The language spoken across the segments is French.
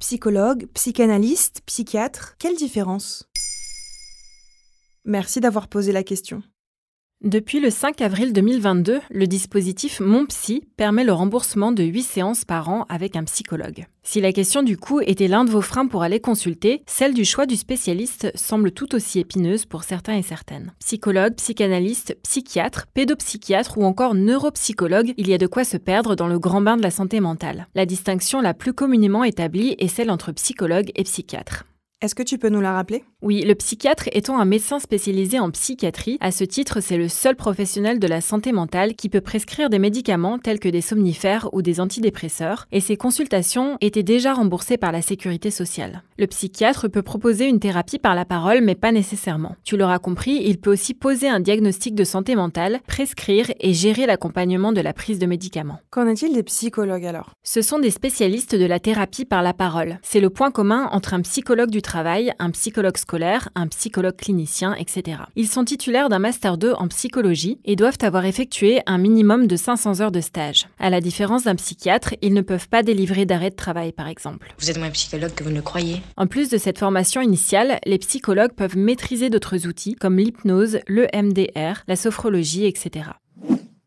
Psychologue, psychanalyste, psychiatre, quelle différence? Merci d'avoir posé la question. Depuis le 5 avril 2022, le dispositif Mon Psy permet le remboursement de 8 séances par an avec un psychologue. Si la question du coût était l'un de vos freins pour aller consulter, celle du choix du spécialiste semble tout aussi épineuse pour certains et certaines. Psychologue, psychanalyste, psychiatre, pédopsychiatre ou encore neuropsychologue, il y a de quoi se perdre dans le grand bain de la santé mentale. La distinction la plus communément établie est celle entre psychologue et psychiatre. Est-ce que tu peux nous la rappeler? Oui, le psychiatre étant un médecin spécialisé en psychiatrie, à ce titre, c'est le seul professionnel de la santé mentale qui peut prescrire des médicaments tels que des somnifères ou des antidépresseurs, et ses consultations étaient déjà remboursées par la sécurité sociale. Le psychiatre peut proposer une thérapie par la parole, mais pas nécessairement. Tu l'auras compris, il peut aussi poser un diagnostic de santé mentale, prescrire et gérer l'accompagnement de la prise de médicaments. Qu'en est-il des psychologues alors? Ce sont des spécialistes de la thérapie par la parole. C'est le point commun entre un psychologue du travail, un psychologue scolaire, un psychologue clinicien, etc. Ils sont titulaires d'un Master 2 en psychologie et doivent avoir effectué un minimum de 500 heures de stage. À la différence d'un psychiatre, ils ne peuvent pas délivrer d'arrêt de travail, par exemple. Vous êtes moins psychologue que vous ne le croyez. En plus de cette formation initiale, les psychologues peuvent maîtriser d'autres outils comme l'hypnose, le MDR, la sophrologie, etc.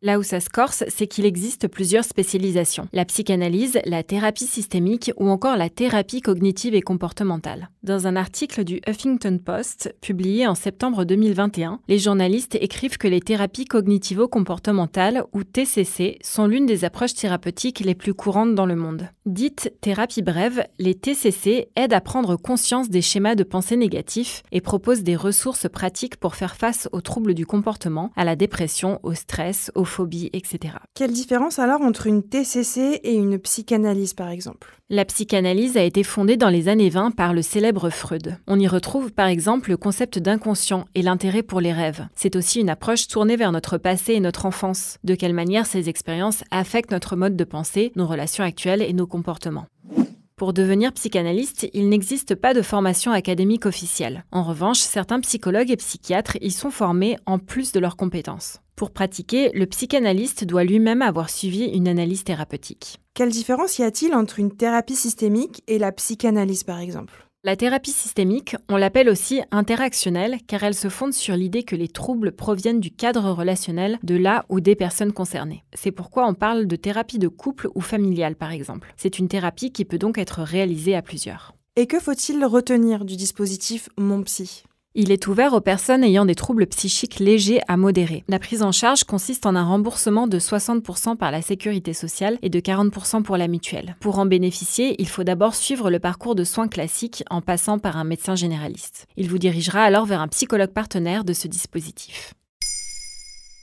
Là où ça se corse, c'est qu'il existe plusieurs spécialisations. La psychanalyse, la thérapie systémique ou encore la thérapie cognitive et comportementale. Dans un article du Huffington Post, publié en septembre 2021, les journalistes écrivent que les thérapies cognitivo-comportementales, ou TCC, sont l'une des approches thérapeutiques les plus courantes dans le monde. Dites thérapie brève, les TCC aident à prendre conscience des schémas de pensée négatifs et proposent des ressources pratiques pour faire face aux troubles du comportement, à la dépression, au stress, aux etc. Quelle différence alors entre une TCC et une psychanalyse par exemple? La psychanalyse a été fondée dans les années 20 par le célèbre Freud. On y retrouve par exemple le concept d'inconscient et l'intérêt pour les rêves. C'est aussi une approche tournée vers notre passé et notre enfance, de quelle manière ces expériences affectent notre mode de pensée, nos relations actuelles et nos comportements? Pour devenir psychanalyste, il n'existe pas de formation académique officielle. En revanche, certains psychologues et psychiatres y sont formés en plus de leurs compétences. Pour pratiquer, le psychanalyste doit lui-même avoir suivi une analyse thérapeutique. Quelle différence y a-t-il entre une thérapie systémique et la psychanalyse par exemple? La thérapie systémique, on l'appelle aussi interactionnelle car elle se fonde sur l'idée que les troubles proviennent du cadre relationnel de la ou des personnes concernées. C'est pourquoi on parle de thérapie de couple ou familiale par exemple. C'est une thérapie qui peut donc être réalisée à plusieurs. Et que faut-il retenir du dispositif Mon Psy? Il est ouvert aux personnes ayant des troubles psychiques légers à modérés. La prise en charge consiste en un remboursement de 60% par la sécurité sociale et de 40% pour la mutuelle. Pour en bénéficier, il faut d'abord suivre le parcours de soins classique en passant par un médecin généraliste. Il vous dirigera alors vers un psychologue partenaire de ce dispositif.